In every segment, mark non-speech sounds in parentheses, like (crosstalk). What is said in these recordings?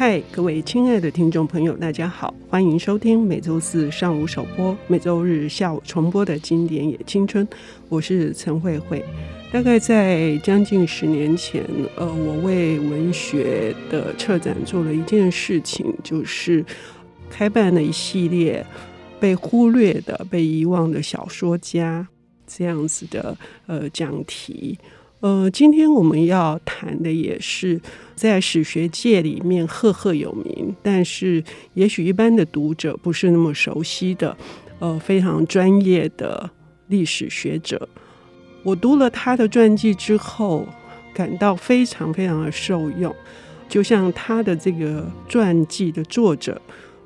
嗨，各位亲爱的听众朋友，大家好，欢迎收听每周四上午首播、每周日下午重播的经典也青春。我是陈慧慧。大概在将近十年前，呃，我为文学的策展做了一件事情，就是开办了一系列被忽略的、被遗忘的小说家这样子的呃讲题。呃，今天我们要谈的也是在史学界里面赫赫有名，但是也许一般的读者不是那么熟悉的，呃，非常专业的历史学者。我读了他的传记之后，感到非常非常的受用。就像他的这个传记的作者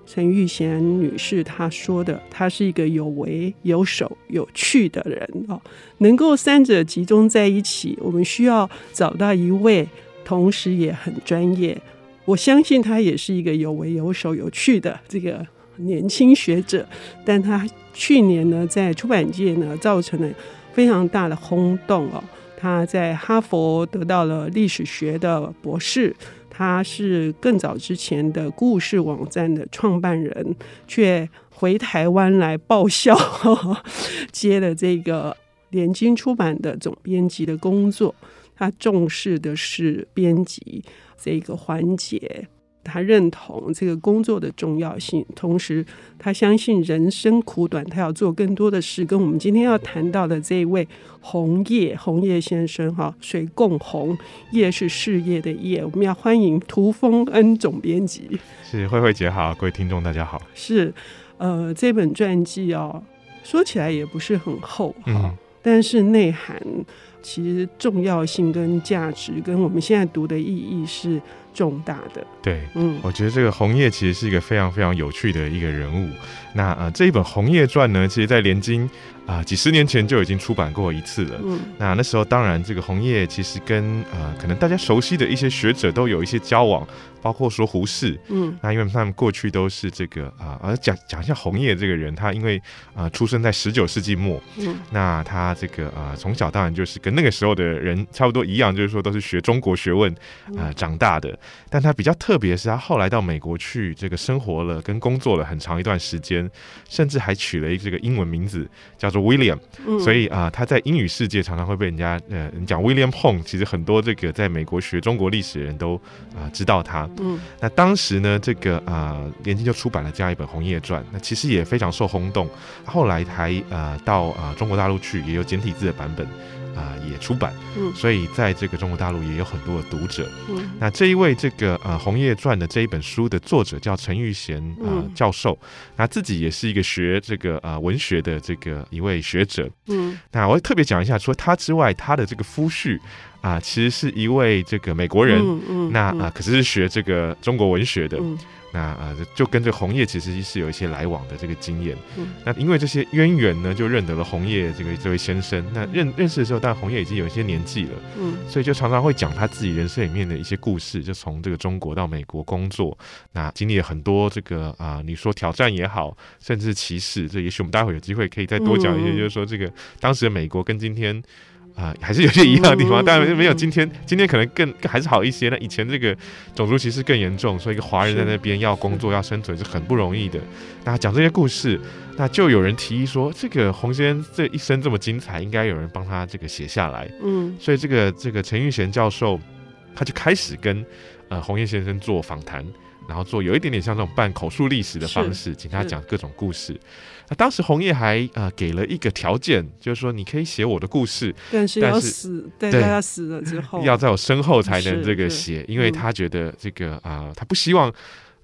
陈玉贤女士她说的，她是一个有为、有手、有趣的人哦。能够三者集中在一起，我们需要找到一位同时也很专业。我相信他也是一个有为、有手、有趣的这个年轻学者。但他去年呢，在出版界呢，造成了。非常大的轰动哦！他在哈佛得到了历史学的博士，他是更早之前的故事网站的创办人，却回台湾来报效，(laughs) 接了这个联经出版的总编辑的工作。他重视的是编辑这个环节。他认同这个工作的重要性，同时他相信人生苦短，他要做更多的事。跟我们今天要谈到的这一位红叶红叶先生，哈，水共红，叶是事业的叶。我们要欢迎涂丰恩总编辑。是慧慧姐好，各位听众大家好。是，呃，这本传记哦，说起来也不是很厚哈，嗯、但是内涵其实重要性跟价值跟我们现在读的意义是。重大的对，嗯，我觉得这个红叶其实是一个非常非常有趣的一个人物。那呃，这一本《红叶传》呢，其实在连经啊几十年前就已经出版过一次了。嗯，那那时候当然这个红叶其实跟呃可能大家熟悉的一些学者都有一些交往。包括说胡适，嗯，那因为他们过去都是这个啊，而讲讲一下红叶这个人，他因为啊出生在十九世纪末，嗯，那他这个啊从小当然就是跟那个时候的人差不多一样，就是说都是学中国学问啊长大的。但他比较特别是他后来到美国去这个生活了跟工作了很长一段时间，甚至还取了一个这个英文名字叫做 William，嗯，所以啊他在英语世界常常会被人家呃你讲 William Hong，其实很多这个在美国学中国历史的人都啊知道他。嗯，那当时呢，这个啊，年轻就出版了这样一本《红叶传》，那其实也非常受轰动。后来还呃到啊中国大陆去，也有简体字的版本啊也出版。嗯，所以在这个中国大陆也有很多的读者。嗯，那这一位这个呃《红叶传》的这一本书的作者叫陈玉贤啊教授，那自己也是一个学这个啊文学的这个一位学者。嗯，那我特别讲一下，除了他之外，他的这个夫婿。啊，其实是一位这个美国人，嗯嗯、那啊，可是是学这个中国文学的，嗯、那啊，就跟这个红叶其实是有一些来往的这个经验。嗯、那因为这些渊源呢，就认得了红叶这个这位先生。那认认识的时候，但红叶已经有一些年纪了，嗯，所以就常常会讲他自己人生里面的一些故事，就从这个中国到美国工作，那经历了很多这个啊，你说挑战也好，甚至是歧视，这也许我们待会有机会可以再多讲一些，嗯、就是说这个当时的美国跟今天。啊、呃，还是有些一样的地方，当然没有今天，今天可能更还是好一些。那以前这个种族歧视更严重，所以一个华人在那边要工作要生存是很不容易的。那讲这些故事，那就有人提议说，这个洪先生这一生这么精彩，应该有人帮他这个写下来。嗯，所以这个这个陈玉贤教授他就开始跟呃红叶先生做访谈。然后做有一点点像这种半口述历史的方式，请他讲各种故事。那当时红叶还呃给了一个条件，就是说你可以写我的故事，但是要死，对他死了之后，要在我身后才能这个写，因为他觉得这个啊、呃，他不希望。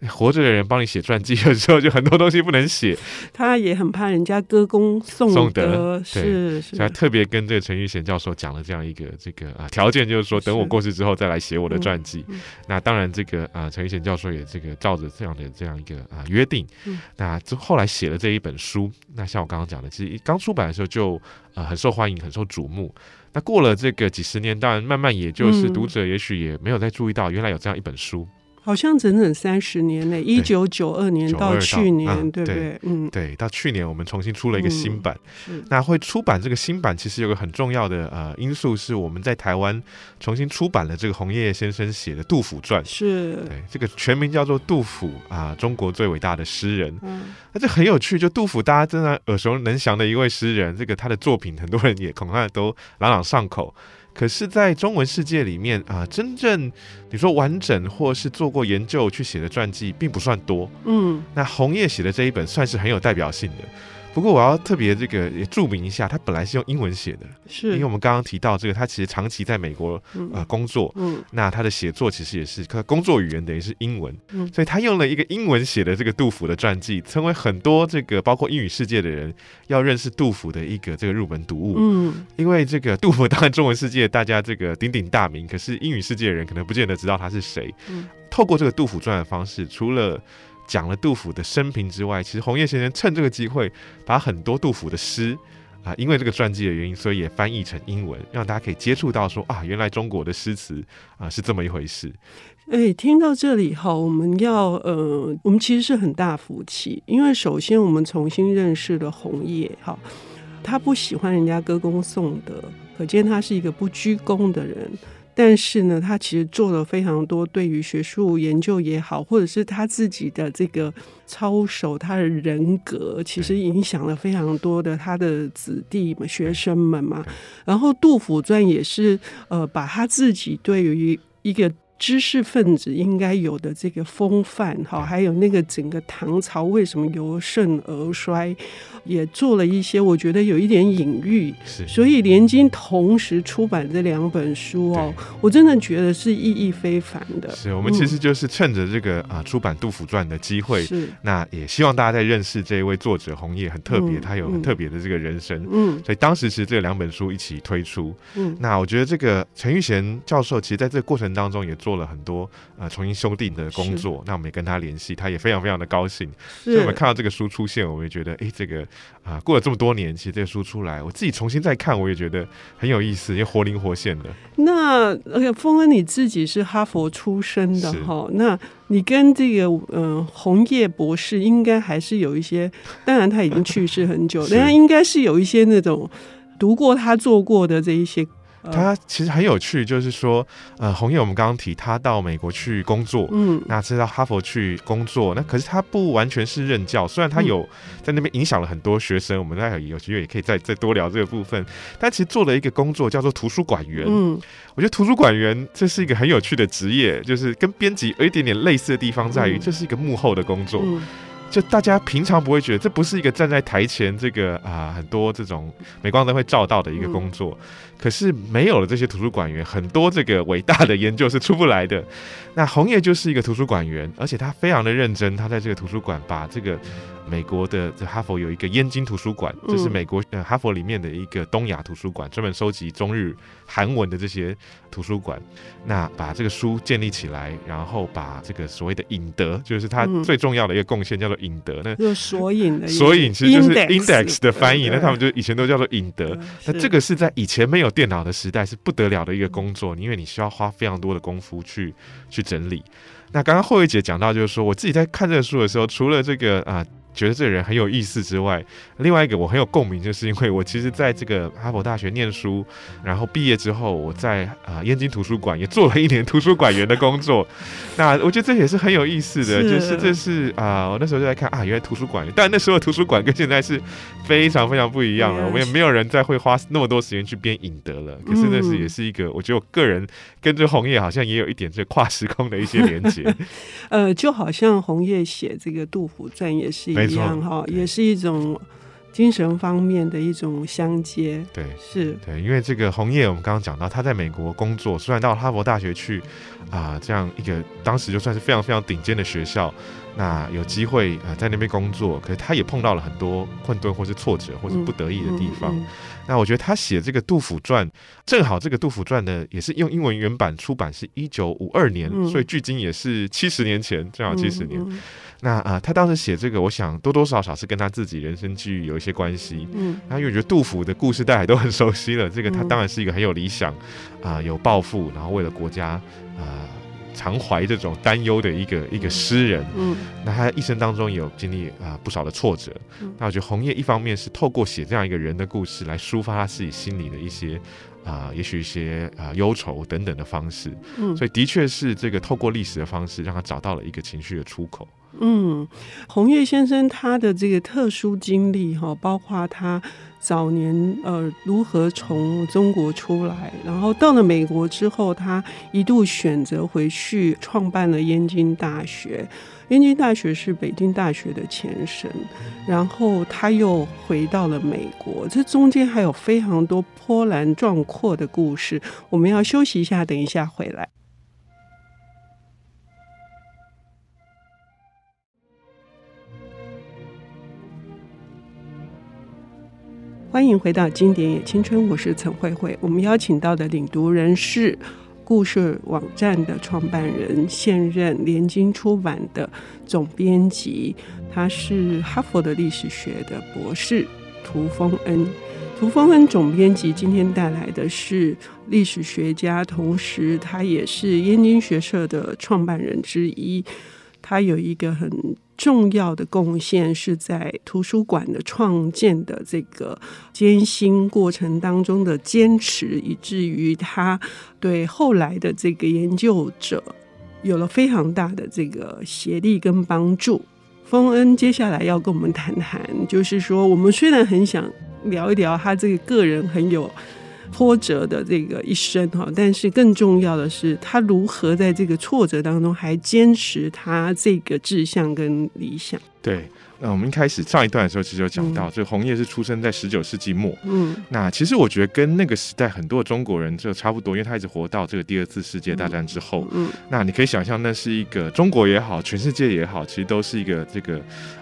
活着的人帮你写传记的时候，就很多东西不能写。他也很怕人家歌功颂德，是，是，所以他特别跟这个陈玉贤教授讲了这样一个这个啊条件，就是说等我过世之后再来写我的传记。嗯嗯、那当然，这个啊陈玉贤教授也这个照着这样的这样一个啊约定，嗯、那就后来写了这一本书。那像我刚刚讲的，其实刚出版的时候就啊很受欢迎，很受瞩目。那过了这个几十年，当然慢慢也就是读者也许也没有再注意到，原来有这样一本书。好像整整三十年呢，一九九二年到去年，嗯、对不对？嗯，对，到去年我们重新出了一个新版。嗯、那会出版这个新版，其实有个很重要的呃因素，是我们在台湾重新出版了这个红叶先生写的《杜甫传》。是，对，这个全名叫做杜甫啊、呃，中国最伟大的诗人。嗯，那这很有趣，就杜甫大家真的耳熟能详的一位诗人，这个他的作品很多人也恐怕都朗朗上口。可是，在中文世界里面啊，真正你说完整或是做过研究去写的传记，并不算多。嗯，那红叶写的这一本算是很有代表性的。不过我要特别这个也注明一下，他本来是用英文写的，是。因为我们刚刚提到这个，他其实长期在美国呃工作，嗯，那他的写作其实也是他工作语言等于是英文，嗯，所以他用了一个英文写的这个杜甫的传记，成为很多这个包括英语世界的人要认识杜甫的一个这个入门读物，嗯，因为这个杜甫当然中文世界大家这个 (laughs) 鼎鼎大名，可是英语世界的人可能不见得知道他是谁，嗯，透过这个杜甫传的方式，除了讲了杜甫的生平之外，其实红叶先生趁这个机会，把很多杜甫的诗啊，因为这个传记的原因，所以也翻译成英文，让大家可以接触到说啊，原来中国的诗词啊是这么一回事。哎、听到这里哈，我们要呃，我们其实是很大福气，因为首先我们重新认识了红叶哈，他不喜欢人家歌功颂德，可见他是一个不居功的人。但是呢，他其实做了非常多对于学术研究也好，或者是他自己的这个操守，他的人格，其实影响了非常多的他的子弟们、学生们嘛。然后《杜甫传》也是呃，把他自己对于一个知识分子应该有的这个风范，哈，还有那个整个唐朝为什么由盛而衰。也做了一些，我觉得有一点隐喻，是。所以连经同时出版这两本书哦，我真的觉得是意义非凡的。是我们其实就是趁着这个啊出版《杜甫传》的机会，是。那也希望大家在认识这一位作者红叶很特别，他有很特别的这个人生，嗯，所以当时其实这两本书一起推出，嗯，那我觉得这个陈玉贤教授其实在这个过程当中也做了很多呃重新修订的工作，那我们也跟他联系，他也非常非常的高兴，所以我们看到这个书出现，我们也觉得哎这个。啊，过了这么多年，其实这个书出来，我自己重新再看，我也觉得很有意思，也活灵活现的。那而且峰恩你自己是哈佛出身的哈，那你跟这个嗯、呃、红叶博士应该还是有一些，当然他已经去世很久，(laughs) 但他应该是有一些那种读过他做过的这一些。他其实很有趣，就是说，呃，红叶我们刚刚提他到美国去工作，嗯，那是到哈佛去工作，那可是他不完全是任教，虽然他有在那边影响了很多学生，嗯、我们待会有机会也可以再再多聊这个部分，但其实做了一个工作叫做图书馆员，嗯，我觉得图书馆员这是一个很有趣的职业，就是跟编辑有一点点类似的地方在于，这是一个幕后的工作。嗯就大家平常不会觉得，这不是一个站在台前这个啊、呃、很多这种镁光灯会照到的一个工作，嗯、可是没有了这些图书馆员，很多这个伟大的研究是出不来的。那红叶就是一个图书馆员，而且他非常的认真，他在这个图书馆把这个。美国的这哈佛有一个燕京图书馆，这是美国呃哈佛里面的一个东亚图书馆，专门收集中日韩文的这些图书馆。那把这个书建立起来，然后把这个所谓的引德，就是它最重要的一个贡献，叫做引德。那就索引的索引其实就是 index 的翻译。那他们就以前都叫做引德。那这个是在以前没有电脑的时代是不得了的一个工作，因为你需要花非常多的功夫去去整理。那刚刚慧慧姐讲到，就是说我自己在看这个书的时候，除了这个啊。觉得这个人很有意思之外，另外一个我很有共鸣，就是因为我其实在这个哈佛大学念书，然后毕业之后，我在啊燕京图书馆也做了一年图书馆员的工作。那我觉得这也是很有意思的，是就是这是啊，我那时候就在看啊，原来图书馆，但那时候图书馆跟现在是非常非常不一样了。我们也没有人再会花那么多时间去编引德了。可是那是也是一个，我觉得我个人跟这红叶好像也有一点这跨时空的一些连接。(laughs) 呃，就好像红叶写这个《杜甫传》也是一样。哈，也是一种精神方面的一种相接。对，是，对，因为这个红叶，我们刚刚讲到，他在美国工作，虽然到哈佛大学去啊、呃，这样一个当时就算是非常非常顶尖的学校，那有机会啊、呃、在那边工作，可是他也碰到了很多困顿或是挫折或是不得已的地方。嗯嗯嗯、那我觉得他写这个《杜甫传》，正好这个《杜甫传》呢，也是用英文原版出版，是一九五二年，嗯、所以距今也是七十年前，正好七十年。嗯嗯那啊、呃，他当时写这个，我想多多少少是跟他自己人生际遇有一些关系。嗯，那因为我觉得杜甫的故事大家都很熟悉了，这个他当然是一个很有理想啊、呃，有抱负，然后为了国家啊、呃、常怀这种担忧的一个一个诗人。嗯，那他一生当中有经历啊、呃、不少的挫折。嗯、那我觉得红叶一方面是透过写这样一个人的故事来抒发他自己心里的一些啊、呃，也许一些啊忧、呃、愁等等的方式。嗯，所以的确是这个透过历史的方式，让他找到了一个情绪的出口。嗯，红叶先生他的这个特殊经历哈，包括他早年呃如何从中国出来，然后到了美国之后，他一度选择回去创办了燕京大学。燕京大学是北京大学的前身，然后他又回到了美国。这中间还有非常多波澜壮阔的故事。我们要休息一下，等一下回来。欢迎回到《经典也青春》，我是陈慧慧。我们邀请到的领读人是故事网站的创办人，现任联经出版的总编辑，他是哈佛的历史学的博士涂丰恩。涂丰恩总编辑今天带来的是历史学家，同时他也是燕京学社的创办人之一。他有一个很重要的贡献，是在图书馆的创建的这个艰辛过程当中的坚持，以至于他对后来的这个研究者有了非常大的这个协力跟帮助。丰恩接下来要跟我们谈谈，就是说，我们虽然很想聊一聊他这个个人很有。波折的这个一生哈，但是更重要的是，他如何在这个挫折当中还坚持他这个志向跟理想。对，那我们一开始上一段的时候，其实有讲到，这个红叶是出生在十九世纪末。嗯，那其实我觉得跟那个时代很多的中国人就差不多，因为他一直活到这个第二次世界大战之后。嗯，那你可以想象，那是一个中国也好，全世界也好，其实都是一个这个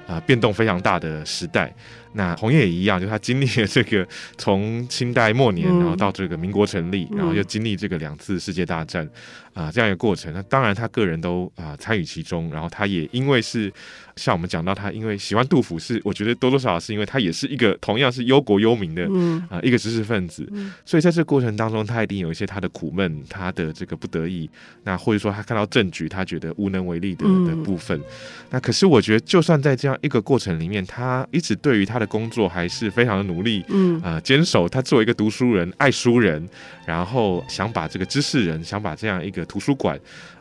啊、呃、变动非常大的时代。那红叶也一样，就他经历了这个从清代末年，然后到这个民国成立，然后又经历这个两次世界大战啊、呃、这样一个过程。那当然他个人都啊参与其中，然后他也因为是。像我们讲到他，因为喜欢杜甫，是我觉得多多少少是因为他也是一个同样是忧国忧民的啊、嗯呃、一个知识分子，嗯、所以在这个过程当中，他一定有一些他的苦闷，他的这个不得已，那或者说他看到政局，他觉得无能为力的的部分。嗯、那可是我觉得，就算在这样一个过程里面，他一直对于他的工作还是非常的努力，嗯啊，坚、呃、守他作为一个读书人、爱书人，然后想把这个知识人，想把这样一个图书馆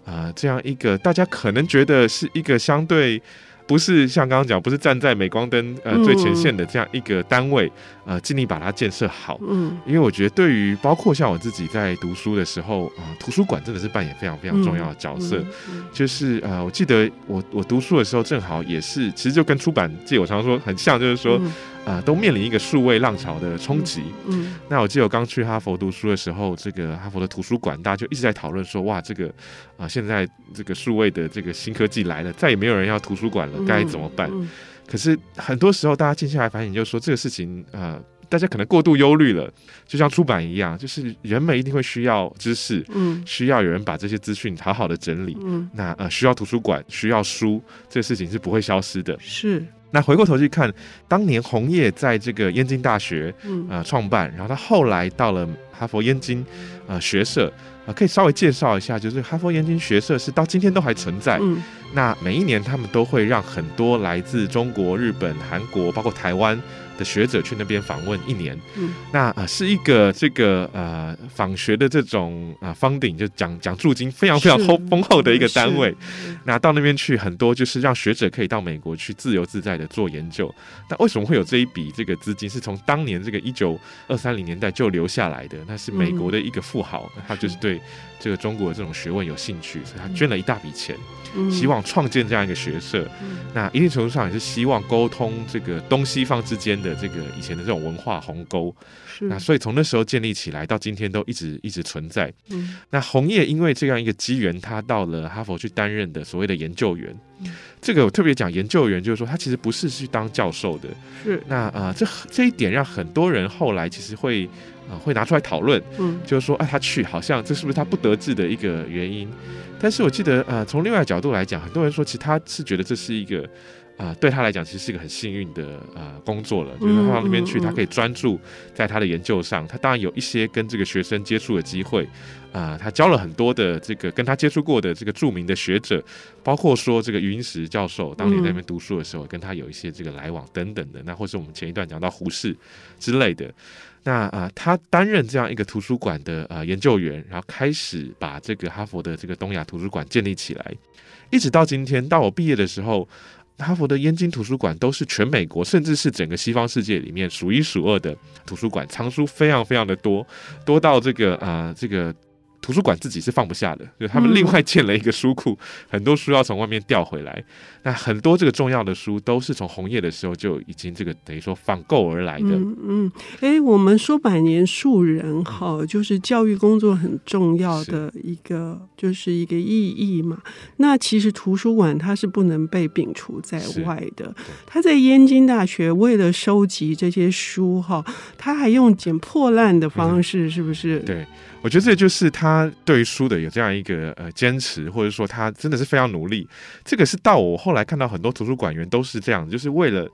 啊、呃，这样一个大家可能觉得是一个相对。不是像刚刚讲，不是站在镁光灯呃最前线的这样一个单位，呃，尽力把它建设好。嗯，因为我觉得对于包括像我自己在读书的时候啊、呃，图书馆真的是扮演非常非常重要的角色。就是呃，我记得我我读书的时候，正好也是，其实就跟出版界我常说很像，就是说。嗯啊、呃，都面临一个数位浪潮的冲击。嗯，嗯，那我记得我刚去哈佛读书的时候，这个哈佛的图书馆，大家就一直在讨论说，哇，这个啊、呃，现在这个数位的这个新科技来了，再也没有人要图书馆了，该怎么办？嗯嗯、可是很多时候，大家静下来反省，就是说这个事情啊、呃，大家可能过度忧虑了。就像出版一样，就是人们一定会需要知识，嗯，需要有人把这些资讯好好的整理。嗯，那呃，需要图书馆，需要书，这个事情是不会消失的。是。那回过头去看，当年红叶在这个燕京大学嗯呃创办，然后他后来到了哈佛燕京呃学社，呃可以稍微介绍一下，就是哈佛燕京学社是到今天都还存在。嗯，那每一年他们都会让很多来自中国、日本、韩国，包括台湾。的学者去那边访问一年，嗯，那啊、呃、是一个这个呃访学的这种啊 funding 就讲讲驻金非常非常厚丰厚的一个单位，那到那边去很多就是让学者可以到美国去自由自在的做研究。那为什么会有这一笔这个资金？是从当年这个一九二三零年代就留下来的？那是美国的一个富豪，嗯、他就是对这个中国的这种学问有兴趣，所以他捐了一大笔钱。希望创建这样一个学社，嗯、那一定程度上也是希望沟通这个东西方之间的这个以前的这种文化鸿沟。是那所以从那时候建立起来到今天都一直一直存在。嗯、那红叶因为这样一个机缘，他到了哈佛去担任的所谓的研究员。嗯、这个我特别讲研究员，就是说他其实不是去当教授的。是那啊、呃，这这一点让很多人后来其实会啊、呃、会拿出来讨论。嗯，就是说，哎、啊，他去好像这是不是他不得志的一个原因？但是我记得，呃，从另外角度来讲，很多人说，其实他是觉得这是一个，啊、呃，对他来讲其实是一个很幸运的呃工作了，就是他到那边去，他可以专注在他的研究上。他当然有一些跟这个学生接触的机会，啊、呃，他教了很多的这个跟他接触过的这个著名的学者，包括说这个余英时教授当年在那边读书的时候，跟他有一些这个来往等等的。那或是我们前一段讲到胡适之类的。那啊、呃，他担任这样一个图书馆的呃研究员，然后开始把这个哈佛的这个东亚图书馆建立起来，一直到今天，到我毕业的时候，哈佛的燕京图书馆都是全美国，甚至是整个西方世界里面数一数二的图书馆，藏书非常非常的多，多到这个啊、这个。图书馆自己是放不下的，就他们另外建了一个书库，嗯、很多书要从外面调回来。那很多这个重要的书都是从红叶的时候就已经这个等于说访购而来的。嗯，哎、我们说百年树人哈，就是教育工作很重要的一个，是就是一个意义嘛。那其实图书馆它是不能被摒除在外的。他在燕京大学为了收集这些书哈，他还用捡破烂的方式，是不是？嗯、对。我觉得这就是他对于书的有这样一个呃坚持，或者说他真的是非常努力。这个是到我后来看到很多图书馆员都是这样，就是为了。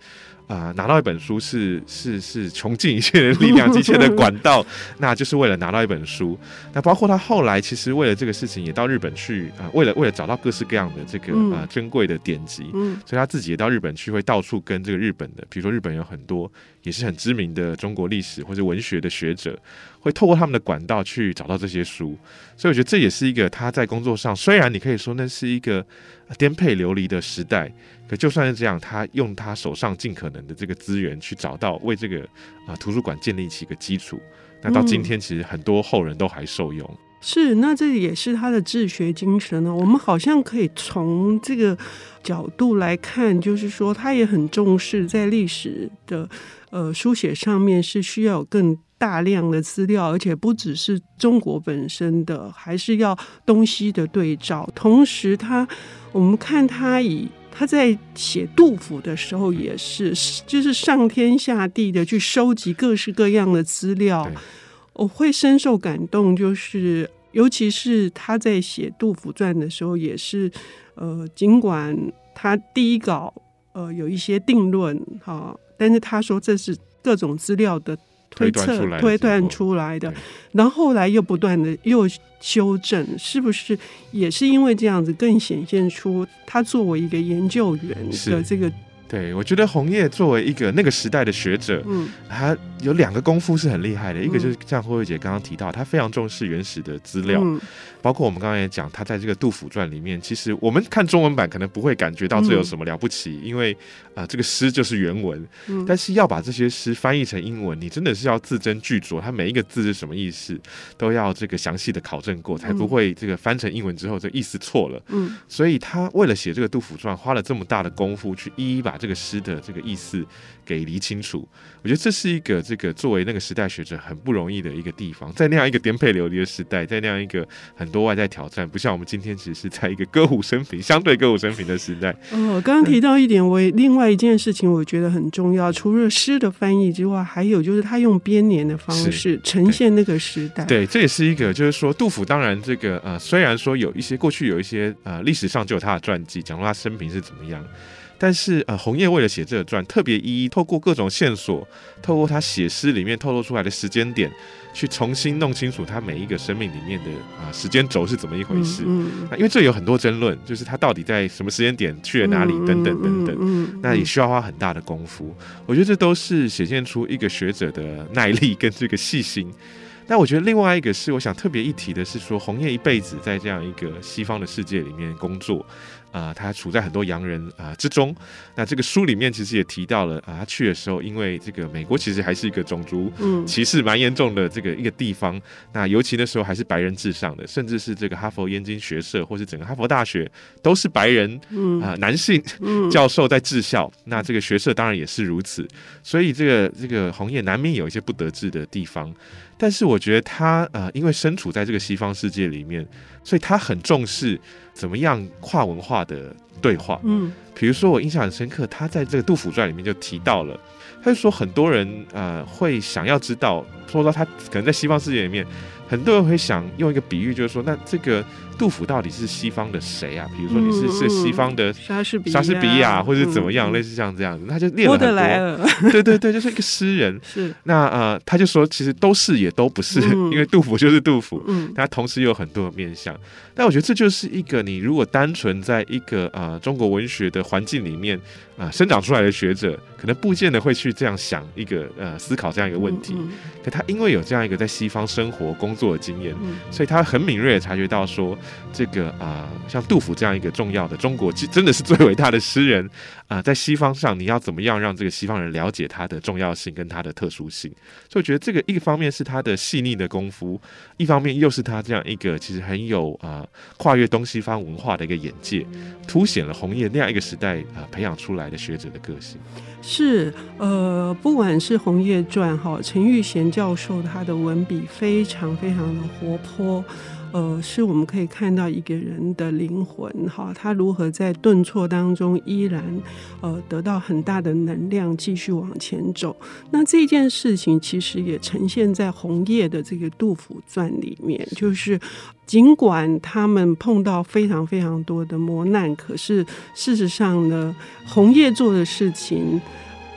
啊、呃，拿到一本书是是是穷尽一切的力量、(laughs) 一切的管道，那就是为了拿到一本书。那包括他后来其实为了这个事情也到日本去啊、呃，为了为了找到各式各样的这个啊、呃、珍贵的典籍，嗯，所以他自己也到日本去，会到处跟这个日本的，比如说日本有很多也是很知名的中国历史或者文学的学者，会透过他们的管道去找到这些书。所以我觉得这也是一个他在工作上，虽然你可以说那是一个颠沛流离的时代。可就算是这样，他用他手上尽可能的这个资源去找到，为这个啊、图书馆建立起一个基础。那到今天，其实很多后人都还受用。是，那这也是他的治学精神呢。我们好像可以从这个角度来看，就是说他也很重视在历史的呃书写上面是需要更大量的资料，而且不只是中国本身的，还是要东西的对照。同时他，他我们看他以。他在写杜甫的时候也是，就是上天下地的去收集各式各样的资料，我会深受感动。就是尤其是他在写杜甫传的时候，也是呃，尽管他第一稿呃有一些定论哈，但是他说这是各种资料的。推测推断出来的，然后后来又不断的又修正，是不是也是因为这样子更显现出他作为一个研究员的这个？对，我觉得红叶作为一个那个时代的学者，嗯，他有两个功夫是很厉害的，一个就是像慧慧姐刚刚提到，他非常重视原始的资料。嗯包括我们刚刚也讲，他在这个《杜甫传》里面，其实我们看中文版可能不会感觉到这有什么了不起，嗯、因为啊、呃，这个诗就是原文。嗯、但是要把这些诗翻译成英文，你真的是要字斟句酌，它每一个字是什么意思，都要这个详细的考证过，才不会这个翻成英文之后这意思错了。嗯，所以他为了写这个《杜甫传》，花了这么大的功夫去一一把这个诗的这个意思给理清楚。我觉得这是一个这个作为那个时代学者很不容易的一个地方，在那样一个颠沛流离的时代，在那样一个很。多外在挑战，不像我们今天只是在一个歌舞升平、相对歌舞升平的时代。哦，刚刚提到一点，我另外一件事情，我觉得很重要。除了诗的翻译之外，还有就是他用编年的方式呈现那个时代。对，这也是一个，就是说杜甫当然这个呃，虽然说有一些过去有一些呃历史上就有他的传记，讲到他生平是怎么样。但是呃，红叶为了写这个传，特别一一透过各种线索，透过他写诗里面透露出来的时间点，去重新弄清楚他每一个生命里面的啊、呃、时间轴是怎么一回事。嗯，嗯，那因为这有很多争论，就是他到底在什么时间点去了哪里，等等等等。那也需要花很大的功夫。我觉得这都是显现出一个学者的耐力跟这个细心。那我觉得另外一个是我想特别一提的是说，红叶一辈子在这样一个西方的世界里面工作。啊、呃，他处在很多洋人啊、呃、之中。那这个书里面其实也提到了啊、呃，他去的时候，因为这个美国其实还是一个种族歧视蛮严重的这个一个地方。嗯、那尤其那时候还是白人至上的，甚至是这个哈佛燕京学社或是整个哈佛大学都是白人啊、呃、男性 (laughs) 教授在治校。嗯、那这个学社当然也是如此。所以这个这个红叶难免有一些不得志的地方。但是我觉得他呃，因为身处在这个西方世界里面，所以他很重视怎么样跨文化的对话。嗯，比如说我印象很深刻，他在这个《杜甫传》里面就提到了，他就说很多人呃会想要知道，说到他可能在西方世界里面很多人会想用一个比喻，就是说，那这个杜甫到底是西方的谁啊？比如说你是是西方的莎士比莎士比亚，或者是怎么样，类似像这样子，他就列了很多。(laughs) 对对对，就是一个诗人。(laughs) 是那呃，他就说，其实都是也都不是，(laughs) 因为杜甫就是杜甫，嗯，他同时有很多的面相。但我觉得这就是一个你如果单纯在一个呃中国文学的环境里面啊、呃、生长出来的学者，可能不见得会去这样想一个呃思考这样一个问题。可他因为有这样一个在西方生活工作的经验，嗯、所以他很敏锐的察觉到说，这个啊、像杜甫这样一个重要的中国真的是最伟大的诗人啊、在西方上你要怎么样让这个西方人了解他的重要性跟他的特殊性？所以我觉得这个一方面是他的细腻的功夫，一方面又是他这样一个其实很有啊。跨越东西方文化的一个眼界，凸显了红叶那样一个时代啊、培养出来的学者的个性。是呃，不管是《红叶传》哈，陈玉贤教授他的文笔非常非常的活泼。呃，是我们可以看到一个人的灵魂，哈，他如何在顿挫当中依然呃得到很大的能量，继续往前走。那这件事情其实也呈现在红叶的这个《杜甫传》里面，就是尽管他们碰到非常非常多的磨难，可是事实上呢，红叶做的事情。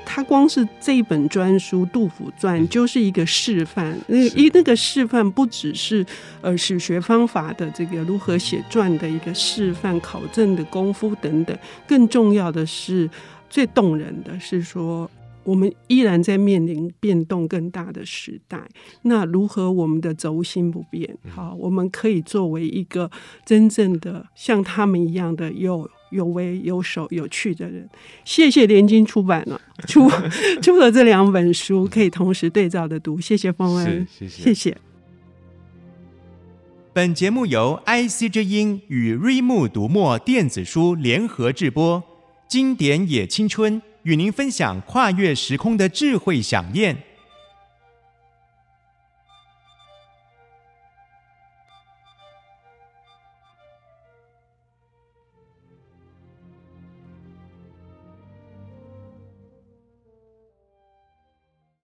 他光是这一本专书《杜甫传》就是一个示范，那一那个示范不只是呃史学方法的这个如何写传的一个示范、考证的功夫等等，更重要的是最动人的是说，我们依然在面临变动更大的时代，那如何我们的轴心不变？好，我们可以作为一个真正的像他们一样的有。有为有守有趣的人，谢谢联经出版了出 (laughs) 出了这两本书，可以同时对照的读。谢谢丰恩，谢谢。谢谢。本节目由 IC 之音与瑞木读墨电子书联合制播，经典也青春与您分享跨越时空的智慧饗宴。